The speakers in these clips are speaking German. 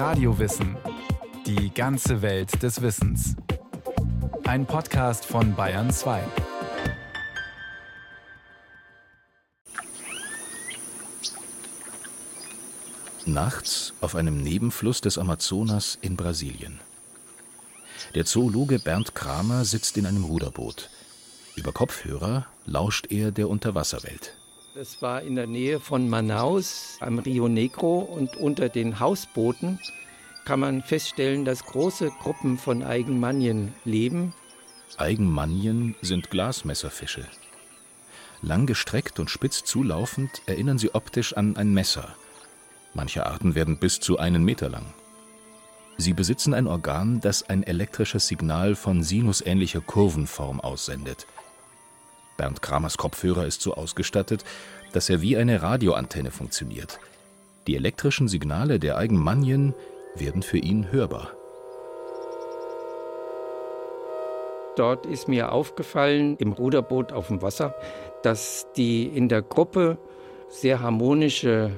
Radiowissen. Die ganze Welt des Wissens. Ein Podcast von Bayern 2. Nachts auf einem Nebenfluss des Amazonas in Brasilien. Der Zoologe Bernd Kramer sitzt in einem Ruderboot. Über Kopfhörer lauscht er der Unterwasserwelt. Das war in der Nähe von Manaus am Rio Negro und unter den Hausbooten kann man feststellen, dass große Gruppen von Eigenmannien leben. Eigenmannien sind Glasmesserfische. Langgestreckt und spitz zulaufend erinnern sie optisch an ein Messer. Manche Arten werden bis zu einen Meter lang. Sie besitzen ein Organ, das ein elektrisches Signal von sinusähnlicher Kurvenform aussendet – Bernd Kramers Kopfhörer ist so ausgestattet, dass er wie eine Radioantenne funktioniert. Die elektrischen Signale der Eigenmannien werden für ihn hörbar. Dort ist mir aufgefallen, im Ruderboot auf dem Wasser, dass die in der Gruppe sehr harmonische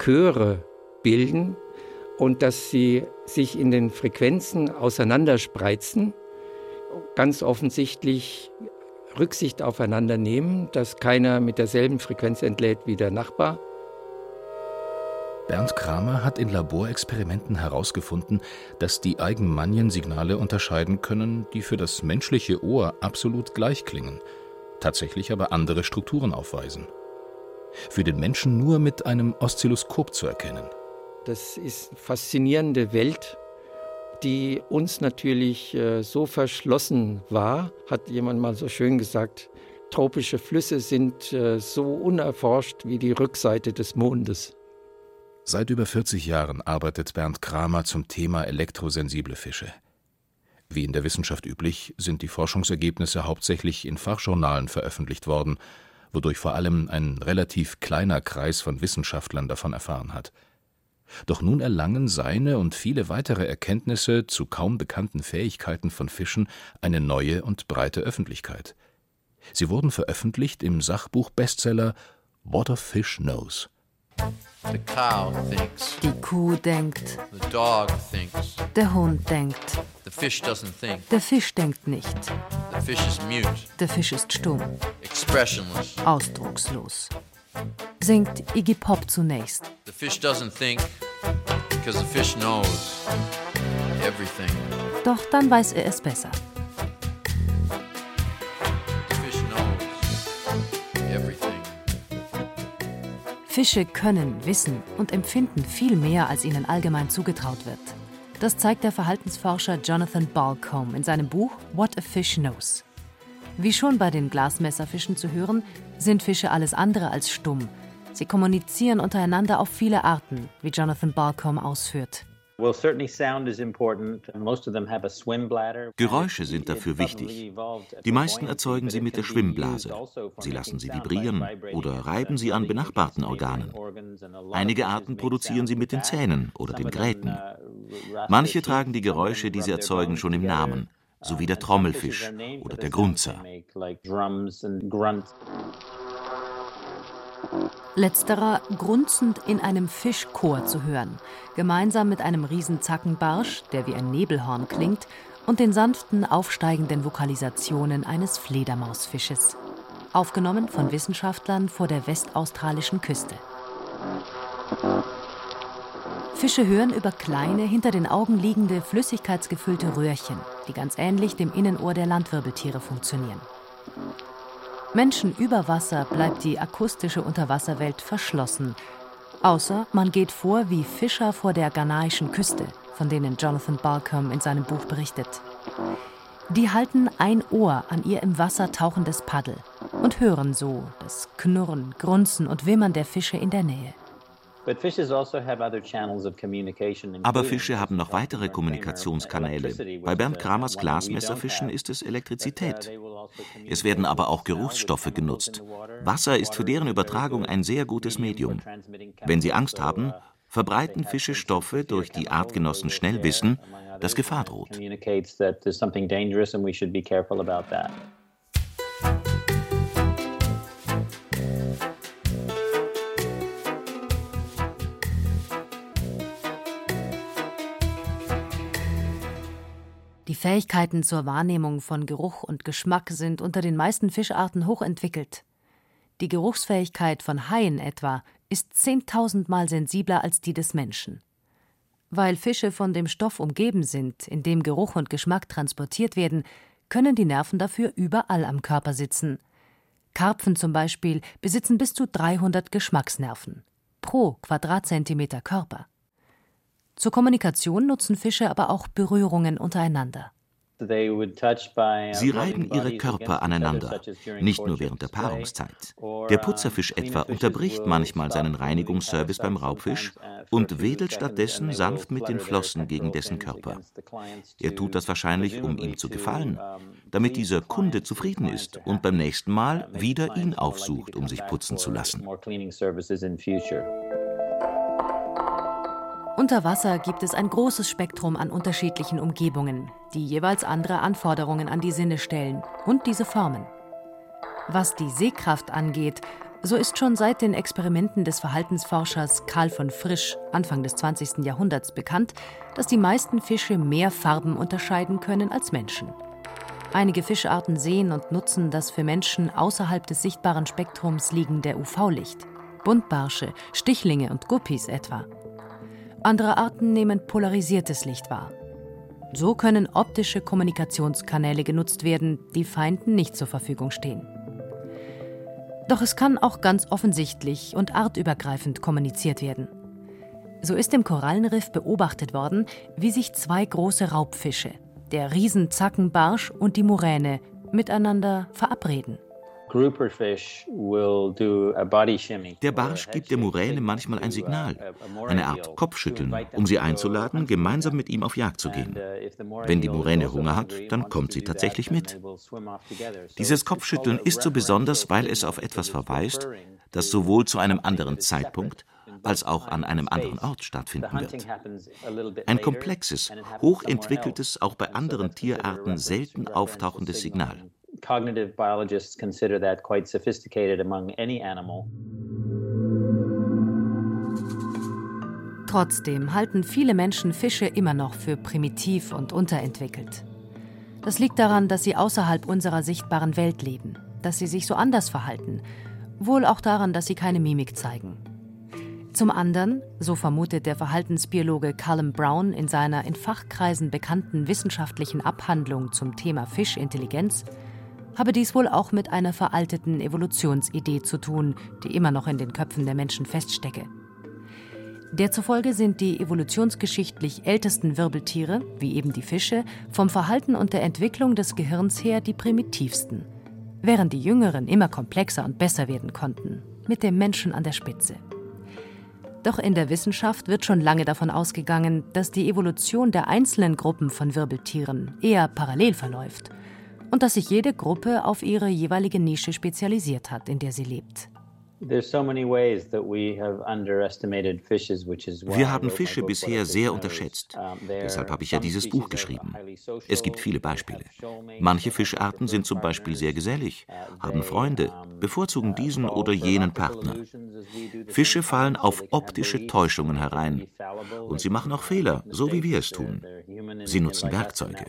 Chöre bilden und dass sie sich in den Frequenzen auseinanderspreizen. Ganz offensichtlich Rücksicht aufeinander nehmen, dass keiner mit derselben Frequenz entlädt wie der Nachbar. Bernd Kramer hat in Laborexperimenten herausgefunden, dass die Eigenmannien Signale unterscheiden können, die für das menschliche Ohr absolut gleich klingen, tatsächlich aber andere Strukturen aufweisen. Für den Menschen nur mit einem Oszilloskop zu erkennen. Das ist eine faszinierende Welt, die uns natürlich äh, so verschlossen war, hat jemand mal so schön gesagt, tropische Flüsse sind äh, so unerforscht wie die Rückseite des Mondes. Seit über 40 Jahren arbeitet Bernd Kramer zum Thema elektrosensible Fische. Wie in der Wissenschaft üblich, sind die Forschungsergebnisse hauptsächlich in Fachjournalen veröffentlicht worden, wodurch vor allem ein relativ kleiner Kreis von Wissenschaftlern davon erfahren hat. Doch nun erlangen seine und viele weitere Erkenntnisse zu kaum bekannten Fähigkeiten von Fischen eine neue und breite Öffentlichkeit. Sie wurden veröffentlicht im Sachbuch-Bestseller What a Fish Knows. Die Kuh denkt. Der Hund denkt. Der Fisch denkt nicht. Der Fisch ist stumm. Ausdruckslos singt Iggy Pop zunächst. The fish doesn't think, because the fish knows everything. Doch dann weiß er es besser. Fische können, wissen und empfinden viel mehr, als ihnen allgemein zugetraut wird. Das zeigt der Verhaltensforscher Jonathan Balcombe in seinem Buch What a Fish Knows. Wie schon bei den Glasmesserfischen zu hören, sind Fische alles andere als stumm. Sie kommunizieren untereinander auf viele Arten, wie Jonathan Balcom ausführt. Geräusche sind dafür wichtig. Die meisten erzeugen sie mit der Schwimmblase. Sie lassen sie vibrieren oder reiben sie an benachbarten Organen. Einige Arten produzieren sie mit den Zähnen oder den Gräten. Manche tragen die Geräusche, die sie erzeugen, schon im Namen sowie der Trommelfisch oder der Grunzer. Letzterer grunzend in einem Fischchor zu hören, gemeinsam mit einem Riesenzackenbarsch, der wie ein Nebelhorn klingt, und den sanften, aufsteigenden Vokalisationen eines Fledermausfisches. Aufgenommen von Wissenschaftlern vor der westaustralischen Küste. Fische hören über kleine, hinter den Augen liegende, flüssigkeitsgefüllte Röhrchen, die ganz ähnlich dem Innenohr der Landwirbeltiere funktionieren. Menschen über Wasser bleibt die akustische Unterwasserwelt verschlossen, außer man geht vor wie Fischer vor der ghanaischen Küste, von denen Jonathan Balcom in seinem Buch berichtet. Die halten ein Ohr an ihr im Wasser tauchendes Paddel und hören so das Knurren, Grunzen und Wimmern der Fische in der Nähe. Also Aber Fische haben noch weitere Kommunikationskanäle. Bei Bernd Kramers Glasmesserfischen ist es Elektrizität. Also es werden aber auch Geruchsstoffe genutzt. Wasser ist für deren Übertragung ein sehr gutes Medium. Wenn sie Angst haben, verbreiten Fische Stoffe, durch die Artgenossen schnell wissen, dass Gefahr droht. Fähigkeiten zur Wahrnehmung von Geruch und Geschmack sind unter den meisten Fischarten hochentwickelt. Die Geruchsfähigkeit von Haien etwa ist zehntausendmal sensibler als die des Menschen. Weil Fische von dem Stoff umgeben sind, in dem Geruch und Geschmack transportiert werden, können die Nerven dafür überall am Körper sitzen. Karpfen zum Beispiel besitzen bis zu 300 Geschmacksnerven pro Quadratzentimeter Körper. Zur Kommunikation nutzen Fische aber auch Berührungen untereinander. Sie reiben ihre Körper aneinander, nicht nur während der Paarungszeit. Der Putzerfisch etwa unterbricht manchmal seinen Reinigungsservice beim Raubfisch und wedelt stattdessen sanft mit den Flossen gegen dessen Körper. Er tut das wahrscheinlich, um ihm zu gefallen, damit dieser Kunde zufrieden ist und beim nächsten Mal wieder ihn aufsucht, um sich putzen zu lassen. Unter Wasser gibt es ein großes Spektrum an unterschiedlichen Umgebungen, die jeweils andere Anforderungen an die Sinne stellen und diese formen. Was die Sehkraft angeht, so ist schon seit den Experimenten des Verhaltensforschers Karl von Frisch Anfang des 20. Jahrhunderts bekannt, dass die meisten Fische mehr Farben unterscheiden können als Menschen. Einige Fischarten sehen und nutzen das für Menschen außerhalb des sichtbaren Spektrums liegende UV-Licht. Buntbarsche, Stichlinge und Guppies etwa. Andere Arten nehmen polarisiertes Licht wahr. So können optische Kommunikationskanäle genutzt werden, die Feinden nicht zur Verfügung stehen. Doch es kann auch ganz offensichtlich und artübergreifend kommuniziert werden. So ist im Korallenriff beobachtet worden, wie sich zwei große Raubfische, der Riesenzackenbarsch und die Muräne, miteinander verabreden. Der Barsch gibt der Muräne manchmal ein Signal, eine Art Kopfschütteln, um sie einzuladen, gemeinsam mit ihm auf Jagd zu gehen. Uh, Wenn die Muräne Hunger hat, dann kommt sie tatsächlich mit. Dieses Kopfschütteln ist so besonders, weil es auf etwas verweist, das sowohl zu einem anderen Zeitpunkt als auch an einem anderen Ort stattfinden wird. Ein komplexes, hochentwickeltes, auch bei anderen Tierarten selten auftauchendes Signal cognitive biologists consider that quite sophisticated among any animal. Trotzdem halten viele Menschen Fische immer noch für primitiv und unterentwickelt. Das liegt daran, dass sie außerhalb unserer sichtbaren Welt leben, dass sie sich so anders verhalten, wohl auch daran, dass sie keine Mimik zeigen. Zum anderen, so vermutet der Verhaltensbiologe Callum Brown in seiner in Fachkreisen bekannten wissenschaftlichen Abhandlung zum Thema Fischintelligenz, habe dies wohl auch mit einer veralteten Evolutionsidee zu tun, die immer noch in den Köpfen der Menschen feststecke. Derzufolge sind die evolutionsgeschichtlich ältesten Wirbeltiere, wie eben die Fische, vom Verhalten und der Entwicklung des Gehirns her die primitivsten, während die jüngeren immer komplexer und besser werden konnten, mit dem Menschen an der Spitze. Doch in der Wissenschaft wird schon lange davon ausgegangen, dass die Evolution der einzelnen Gruppen von Wirbeltieren eher parallel verläuft und dass sich jede Gruppe auf ihre jeweilige Nische spezialisiert hat, in der sie lebt. Wir haben Fische bisher sehr unterschätzt. Deshalb habe ich ja dieses Buch geschrieben. Es gibt viele Beispiele. Manche Fischarten sind zum Beispiel sehr gesellig, haben Freunde, bevorzugen diesen oder jenen Partner. Fische fallen auf optische Täuschungen herein. Und sie machen auch Fehler, so wie wir es tun. Sie nutzen Werkzeuge.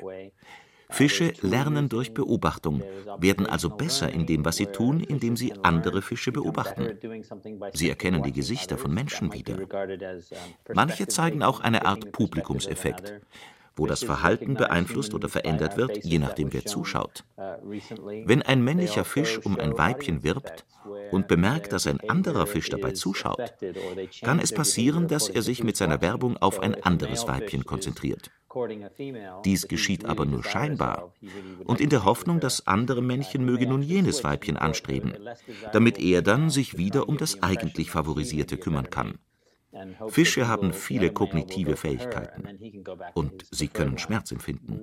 Fische lernen durch Beobachtung, werden also besser in dem, was sie tun, indem sie andere Fische beobachten. Sie erkennen die Gesichter von Menschen wieder. Manche zeigen auch eine Art Publikumseffekt wo das Verhalten beeinflusst oder verändert wird, je nachdem wer zuschaut. Wenn ein männlicher Fisch um ein Weibchen wirbt und bemerkt, dass ein anderer Fisch dabei zuschaut, kann es passieren, dass er sich mit seiner Werbung auf ein anderes Weibchen konzentriert. Dies geschieht aber nur scheinbar. und in der Hoffnung, das andere Männchen möge nun jenes Weibchen anstreben, damit er dann sich wieder um das eigentlich Favorisierte kümmern kann. Fische haben viele kognitive Fähigkeiten. und sie können Schmerz empfinden,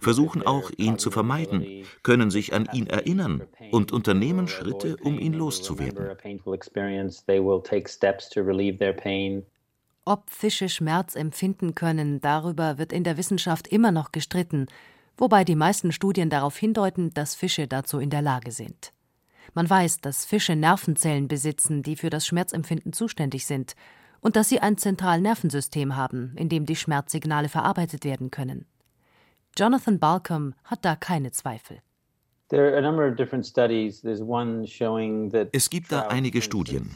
versuchen auch, ihn zu vermeiden, können sich an ihn erinnern und unternehmen Schritte, um ihn loszuwerden. Ob Fische Schmerz empfinden können, darüber wird in der Wissenschaft immer noch gestritten, wobei die meisten Studien darauf hindeuten, dass Fische dazu in der Lage sind. Man weiß, dass Fische Nervenzellen besitzen, die für das Schmerzempfinden zuständig sind, und dass sie ein Zentralnervensystem haben, in dem die Schmerzsignale verarbeitet werden können. Jonathan Balcom hat da keine Zweifel. Es gibt da einige Studien.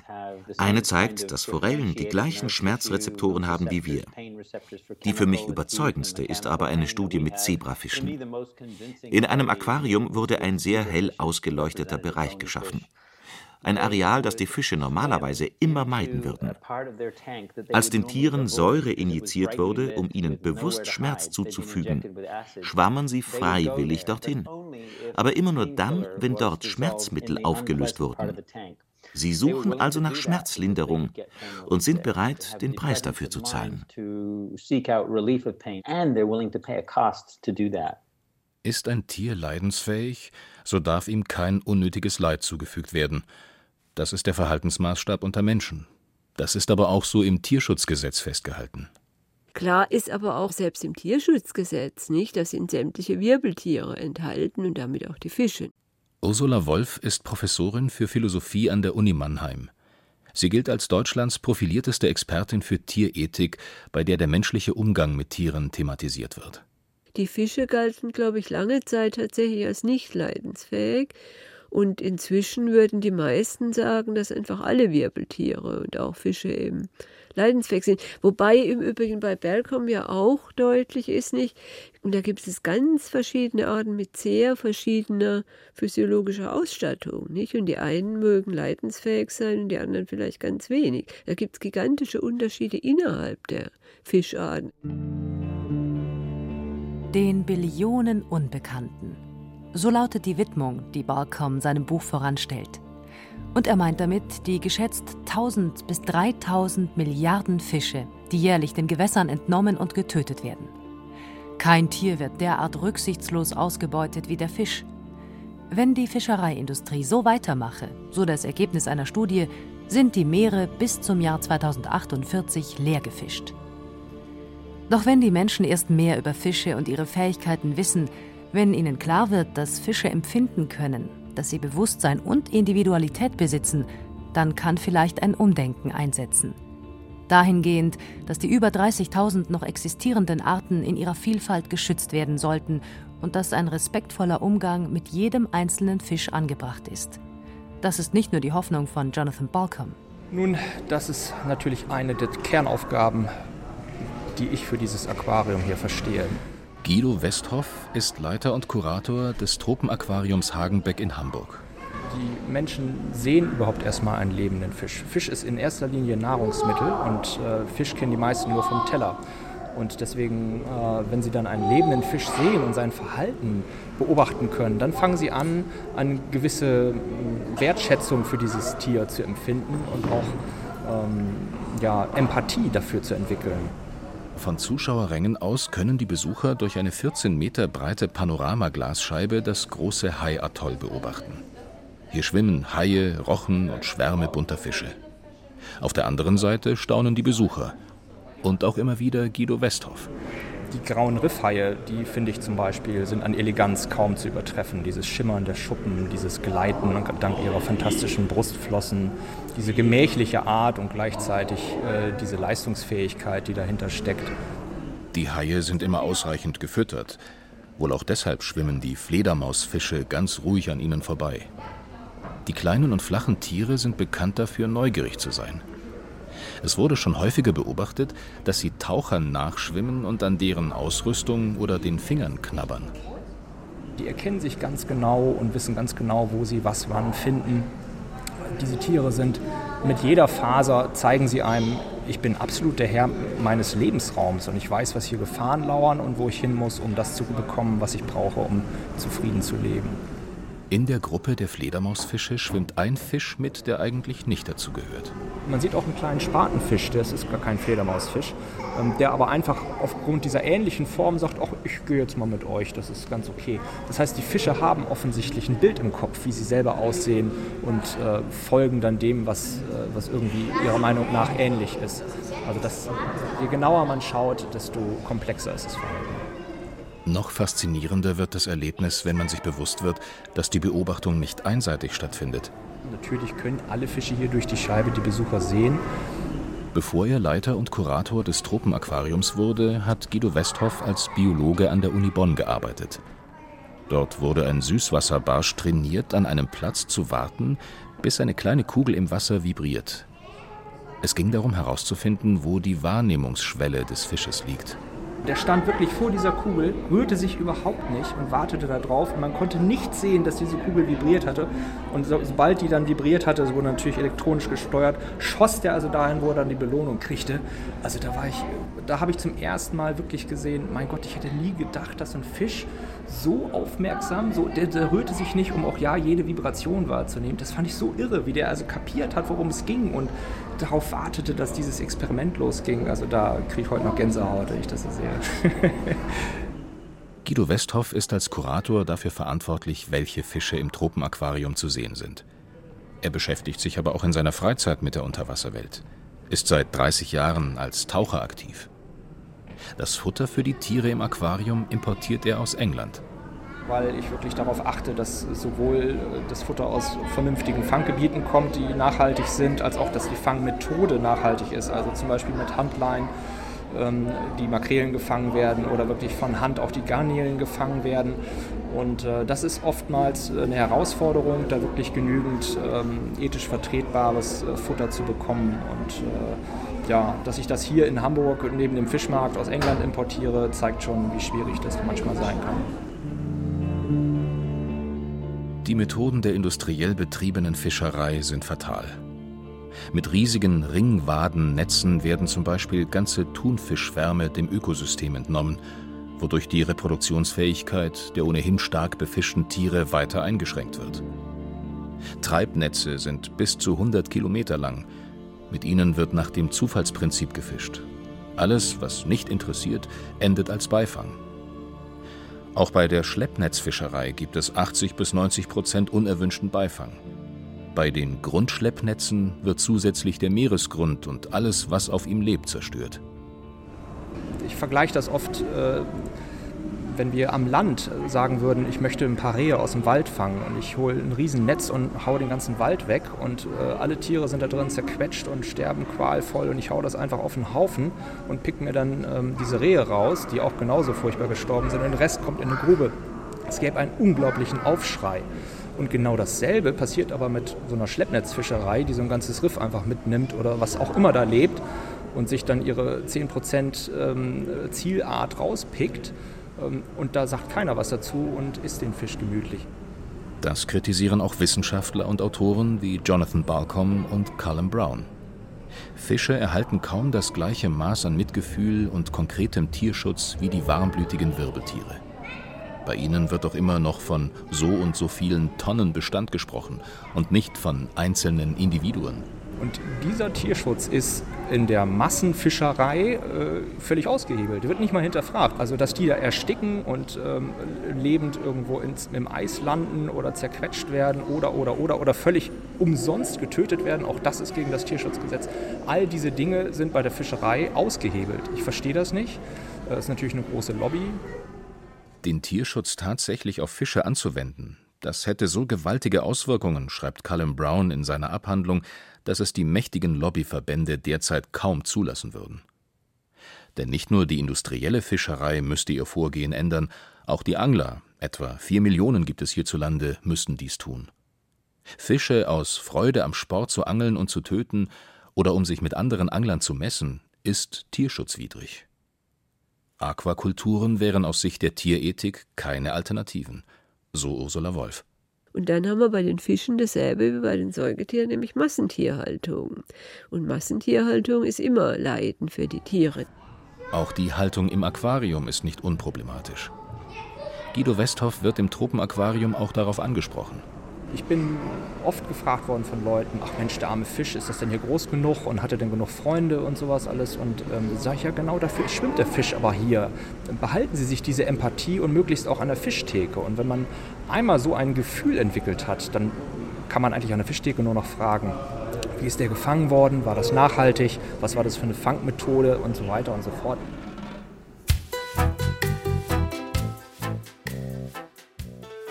Eine zeigt, dass Forellen die gleichen Schmerzrezeptoren haben wie wir. Die für mich überzeugendste ist aber eine Studie mit Zebrafischen. In einem Aquarium wurde ein sehr hell ausgeleuchteter Bereich geschaffen ein Areal, das die Fische normalerweise immer meiden würden. Als den Tieren Säure injiziert wurde, um ihnen bewusst Schmerz zuzufügen, schwammen sie freiwillig dorthin. Aber immer nur dann, wenn dort Schmerzmittel aufgelöst wurden. Sie suchen also nach Schmerzlinderung und sind bereit, den Preis dafür zu zahlen. Ist ein Tier leidensfähig, so darf ihm kein unnötiges Leid zugefügt werden. Das ist der Verhaltensmaßstab unter Menschen. Das ist aber auch so im Tierschutzgesetz festgehalten. Klar ist aber auch selbst im Tierschutzgesetz nicht, da sind sämtliche Wirbeltiere enthalten und damit auch die Fische. Ursula Wolf ist Professorin für Philosophie an der Uni Mannheim. Sie gilt als Deutschlands profilierteste Expertin für Tierethik, bei der der menschliche Umgang mit Tieren thematisiert wird. Die Fische galten, glaube ich, lange Zeit tatsächlich als nicht leidensfähig. Und inzwischen würden die meisten sagen, dass einfach alle Wirbeltiere und auch Fische eben leidensfähig sind. Wobei im Übrigen bei Belcom ja auch deutlich ist nicht, und da gibt es ganz verschiedene Arten mit sehr verschiedener physiologischer Ausstattung, nicht? Und die einen mögen leidensfähig sein und die anderen vielleicht ganz wenig. Da gibt es gigantische Unterschiede innerhalb der Fischarten. Den Billionen Unbekannten so lautet die Widmung, die Balcom seinem Buch voranstellt. Und er meint damit die geschätzt 1000 bis 3000 Milliarden Fische, die jährlich den Gewässern entnommen und getötet werden. Kein Tier wird derart rücksichtslos ausgebeutet wie der Fisch. Wenn die Fischereiindustrie so weitermache, so das Ergebnis einer Studie, sind die Meere bis zum Jahr 2048 leer gefischt. Doch wenn die Menschen erst mehr über Fische und ihre Fähigkeiten wissen, wenn ihnen klar wird, dass Fische empfinden können, dass sie Bewusstsein und Individualität besitzen, dann kann vielleicht ein Umdenken einsetzen. Dahingehend, dass die über 30.000 noch existierenden Arten in ihrer Vielfalt geschützt werden sollten und dass ein respektvoller Umgang mit jedem einzelnen Fisch angebracht ist. Das ist nicht nur die Hoffnung von Jonathan Balcom. Nun, das ist natürlich eine der Kernaufgaben, die ich für dieses Aquarium hier verstehe. Guido Westhoff ist Leiter und Kurator des Tropenaquariums Hagenbeck in Hamburg. Die Menschen sehen überhaupt erstmal einen lebenden Fisch. Fisch ist in erster Linie Nahrungsmittel und äh, Fisch kennen die meisten nur vom Teller. Und deswegen, äh, wenn Sie dann einen lebenden Fisch sehen und sein Verhalten beobachten können, dann fangen Sie an, eine gewisse äh, Wertschätzung für dieses Tier zu empfinden und auch ähm, ja, Empathie dafür zu entwickeln. Von Zuschauerrängen aus können die Besucher durch eine 14 Meter breite Panoramaglasscheibe das große Hai-Atoll beobachten. Hier schwimmen Haie, Rochen und Schwärme bunter Fische. Auf der anderen Seite staunen die Besucher. Und auch immer wieder Guido Westhoff. Die grauen Riffhaie, die finde ich zum Beispiel, sind an Eleganz kaum zu übertreffen. Dieses Schimmern der Schuppen, dieses Gleiten dank ihrer fantastischen Brustflossen, diese gemächliche Art und gleichzeitig äh, diese Leistungsfähigkeit, die dahinter steckt. Die Haie sind immer ausreichend gefüttert. Wohl auch deshalb schwimmen die Fledermausfische ganz ruhig an ihnen vorbei. Die kleinen und flachen Tiere sind bekannt dafür, neugierig zu sein. Es wurde schon häufiger beobachtet, dass sie Tauchern nachschwimmen und an deren Ausrüstung oder den Fingern knabbern. Die erkennen sich ganz genau und wissen ganz genau, wo sie was wann finden. Diese Tiere sind mit jeder Faser, zeigen sie einem, ich bin absolut der Herr meines Lebensraums und ich weiß, was hier Gefahren lauern und wo ich hin muss, um das zu bekommen, was ich brauche, um zufrieden zu leben. In der Gruppe der Fledermausfische schwimmt ein Fisch mit, der eigentlich nicht dazu gehört. Man sieht auch einen kleinen Spatenfisch, das ist gar kein Fledermausfisch, ähm, der aber einfach aufgrund dieser ähnlichen Form sagt, ach, ich gehe jetzt mal mit euch, das ist ganz okay. Das heißt, die Fische haben offensichtlich ein Bild im Kopf, wie sie selber aussehen und äh, folgen dann dem, was, äh, was irgendwie ihrer Meinung nach ähnlich ist. Also das, je genauer man schaut, desto komplexer ist das Verhalten. Noch faszinierender wird das Erlebnis, wenn man sich bewusst wird, dass die Beobachtung nicht einseitig stattfindet. Natürlich können alle Fische hier durch die Scheibe die Besucher sehen. Bevor er Leiter und Kurator des Tropenaquariums wurde, hat Guido Westhoff als Biologe an der Uni Bonn gearbeitet. Dort wurde ein Süßwasserbarsch trainiert, an einem Platz zu warten, bis eine kleine Kugel im Wasser vibriert. Es ging darum herauszufinden, wo die Wahrnehmungsschwelle des Fisches liegt. Der stand wirklich vor dieser Kugel, rührte sich überhaupt nicht und wartete da drauf. Und man konnte nicht sehen, dass diese Kugel vibriert hatte. Und so, sobald die dann vibriert hatte, es wurde natürlich elektronisch gesteuert, schoss der also dahin, wo er dann die Belohnung kriegte. Also da war ich, da habe ich zum ersten Mal wirklich gesehen, mein Gott, ich hätte nie gedacht, dass ein Fisch so aufmerksam, so, der, der rührte sich nicht, um auch ja jede Vibration wahrzunehmen. Das fand ich so irre, wie der also kapiert hat, worum es ging und darauf wartete, dass dieses Experiment losging. Also da kriege ich heute noch Gänsehaut, wenn ich das sehe. Guido Westhoff ist als Kurator dafür verantwortlich, welche Fische im Tropenaquarium zu sehen sind. Er beschäftigt sich aber auch in seiner Freizeit mit der Unterwasserwelt, ist seit 30 Jahren als Taucher aktiv. Das Futter für die Tiere im Aquarium importiert er aus England weil ich wirklich darauf achte, dass sowohl äh, das Futter aus vernünftigen Fanggebieten kommt, die nachhaltig sind, als auch, dass die Fangmethode nachhaltig ist. Also zum Beispiel mit Handlein ähm, die Makrelen gefangen werden oder wirklich von Hand auch die Garnelen gefangen werden. Und äh, das ist oftmals eine Herausforderung, da wirklich genügend ähm, ethisch vertretbares äh, Futter zu bekommen. Und äh, ja, dass ich das hier in Hamburg neben dem Fischmarkt aus England importiere, zeigt schon, wie schwierig das manchmal sein kann. Die Methoden der industriell betriebenen Fischerei sind fatal. Mit riesigen Ringwadennetzen werden zum Beispiel ganze Thunfischschwärme dem Ökosystem entnommen, wodurch die Reproduktionsfähigkeit der ohnehin stark befischten Tiere weiter eingeschränkt wird. Treibnetze sind bis zu 100 Kilometer lang. Mit ihnen wird nach dem Zufallsprinzip gefischt. Alles, was nicht interessiert, endet als Beifang. Auch bei der Schleppnetzfischerei gibt es 80 bis 90 Prozent unerwünschten Beifang. Bei den Grundschleppnetzen wird zusätzlich der Meeresgrund und alles, was auf ihm lebt, zerstört. Ich vergleiche das oft äh, wenn wir am Land sagen würden, ich möchte ein paar Rehe aus dem Wald fangen und ich hole ein Riesennetz und haue den ganzen Wald weg und äh, alle Tiere sind da drin zerquetscht und sterben qualvoll und ich haue das einfach auf den Haufen und pick mir dann ähm, diese Rehe raus, die auch genauso furchtbar gestorben sind und der Rest kommt in eine Grube. Es gäbe einen unglaublichen Aufschrei. Und genau dasselbe passiert aber mit so einer Schleppnetzfischerei, die so ein ganzes Riff einfach mitnimmt oder was auch immer da lebt und sich dann ihre 10% ähm, Zielart rauspickt und da sagt keiner was dazu und isst den Fisch gemütlich. Das kritisieren auch Wissenschaftler und Autoren wie Jonathan Balcom und Callum Brown. Fische erhalten kaum das gleiche Maß an Mitgefühl und konkretem Tierschutz wie die warmblütigen Wirbeltiere. Bei ihnen wird doch immer noch von so und so vielen Tonnen Bestand gesprochen und nicht von einzelnen Individuen. Und dieser Tierschutz ist in der Massenfischerei äh, völlig ausgehebelt. Wird nicht mal hinterfragt. Also, dass die da ersticken und ähm, lebend irgendwo ins, im Eis landen oder zerquetscht werden oder, oder, oder, oder völlig umsonst getötet werden, auch das ist gegen das Tierschutzgesetz. All diese Dinge sind bei der Fischerei ausgehebelt. Ich verstehe das nicht. Das ist natürlich eine große Lobby. Den Tierschutz tatsächlich auf Fische anzuwenden, das hätte so gewaltige Auswirkungen, schreibt Callum Brown in seiner Abhandlung, dass es die mächtigen Lobbyverbände derzeit kaum zulassen würden. Denn nicht nur die industrielle Fischerei müsste ihr Vorgehen ändern, auch die Angler, etwa vier Millionen gibt es hierzulande, müssten dies tun. Fische aus Freude am Sport zu angeln und zu töten oder um sich mit anderen Anglern zu messen, ist tierschutzwidrig. Aquakulturen wären aus Sicht der Tierethik keine Alternativen, so Ursula Wolf. Und dann haben wir bei den Fischen dasselbe wie bei den Säugetieren, nämlich Massentierhaltung. Und Massentierhaltung ist immer Leiden für die Tiere. Auch die Haltung im Aquarium ist nicht unproblematisch. Guido Westhoff wird im Tropenaquarium auch darauf angesprochen. Ich bin oft gefragt worden von Leuten, ach Mensch, der arme Fisch, ist das denn hier groß genug und hat er denn genug Freunde und sowas alles? Und ähm, sage ich ja genau, dafür schwimmt der Fisch aber hier. Behalten Sie sich diese Empathie und möglichst auch an der Fischtheke. Und wenn man einmal so ein Gefühl entwickelt hat, dann kann man eigentlich an der Fischtheke nur noch fragen, wie ist der gefangen worden, war das nachhaltig, was war das für eine Fangmethode und so weiter und so fort.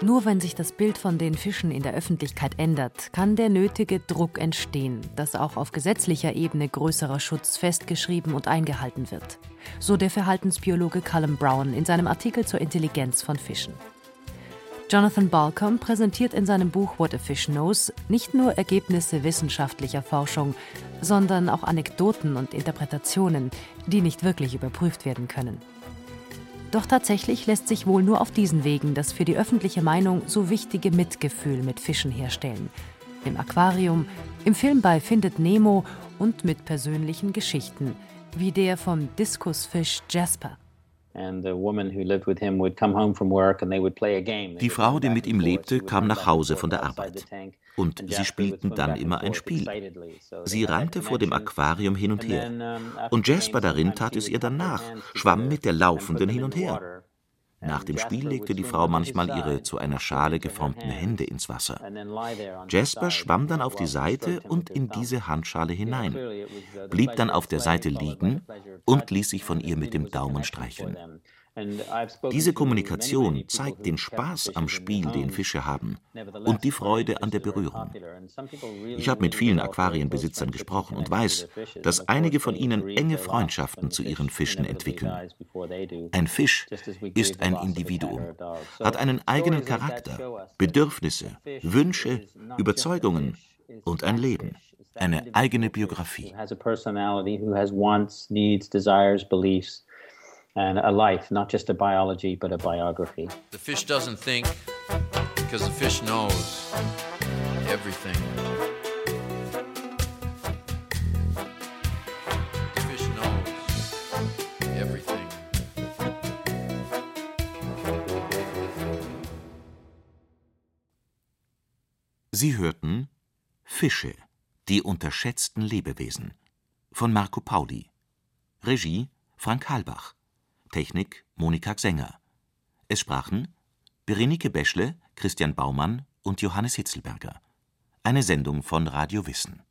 Nur wenn sich das Bild von den Fischen in der Öffentlichkeit ändert, kann der nötige Druck entstehen, dass auch auf gesetzlicher Ebene größerer Schutz festgeschrieben und eingehalten wird. So der Verhaltensbiologe Callum Brown in seinem Artikel zur Intelligenz von Fischen. Jonathan Balcom präsentiert in seinem Buch What a Fish Knows nicht nur Ergebnisse wissenschaftlicher Forschung, sondern auch Anekdoten und Interpretationen, die nicht wirklich überprüft werden können. Doch tatsächlich lässt sich wohl nur auf diesen Wegen das für die öffentliche Meinung so wichtige Mitgefühl mit Fischen herstellen. Im Aquarium, im Film bei Findet Nemo und mit persönlichen Geschichten, wie der vom Diskusfisch Jasper. Die Frau, die mit ihm lebte, kam nach Hause von der Arbeit. Und sie spielten dann immer ein Spiel. Sie rannte vor dem Aquarium hin und her. Und Jasper darin tat es ihr dann nach, schwamm mit der Laufenden hin und her. Nach dem Spiel legte die Frau manchmal ihre zu einer Schale geformten Hände ins Wasser. Jasper schwamm dann auf die Seite und in diese Handschale hinein, blieb dann auf der Seite liegen und ließ sich von ihr mit dem Daumen streicheln. Diese Kommunikation zeigt den Spaß am Spiel, den Fische haben, und die Freude an der Berührung. Ich habe mit vielen Aquarienbesitzern gesprochen und weiß, dass einige von ihnen enge Freundschaften zu ihren Fischen entwickeln. Ein Fisch ist ein Individuum, hat einen eigenen Charakter, Bedürfnisse, Wünsche, Überzeugungen und ein Leben eine eigene Biografie and a life, not just a biology, but a biography. The fish doesn't think because the fish knows everything. The fish knows everything. Sie hörten Fische, die unterschätzten Lebewesen von Marco Pauli. Regie Frank Halbach. Technik Monika Xenger. Es sprachen Berenike Beschle, Christian Baumann und Johannes Hitzelberger. Eine Sendung von Radio Wissen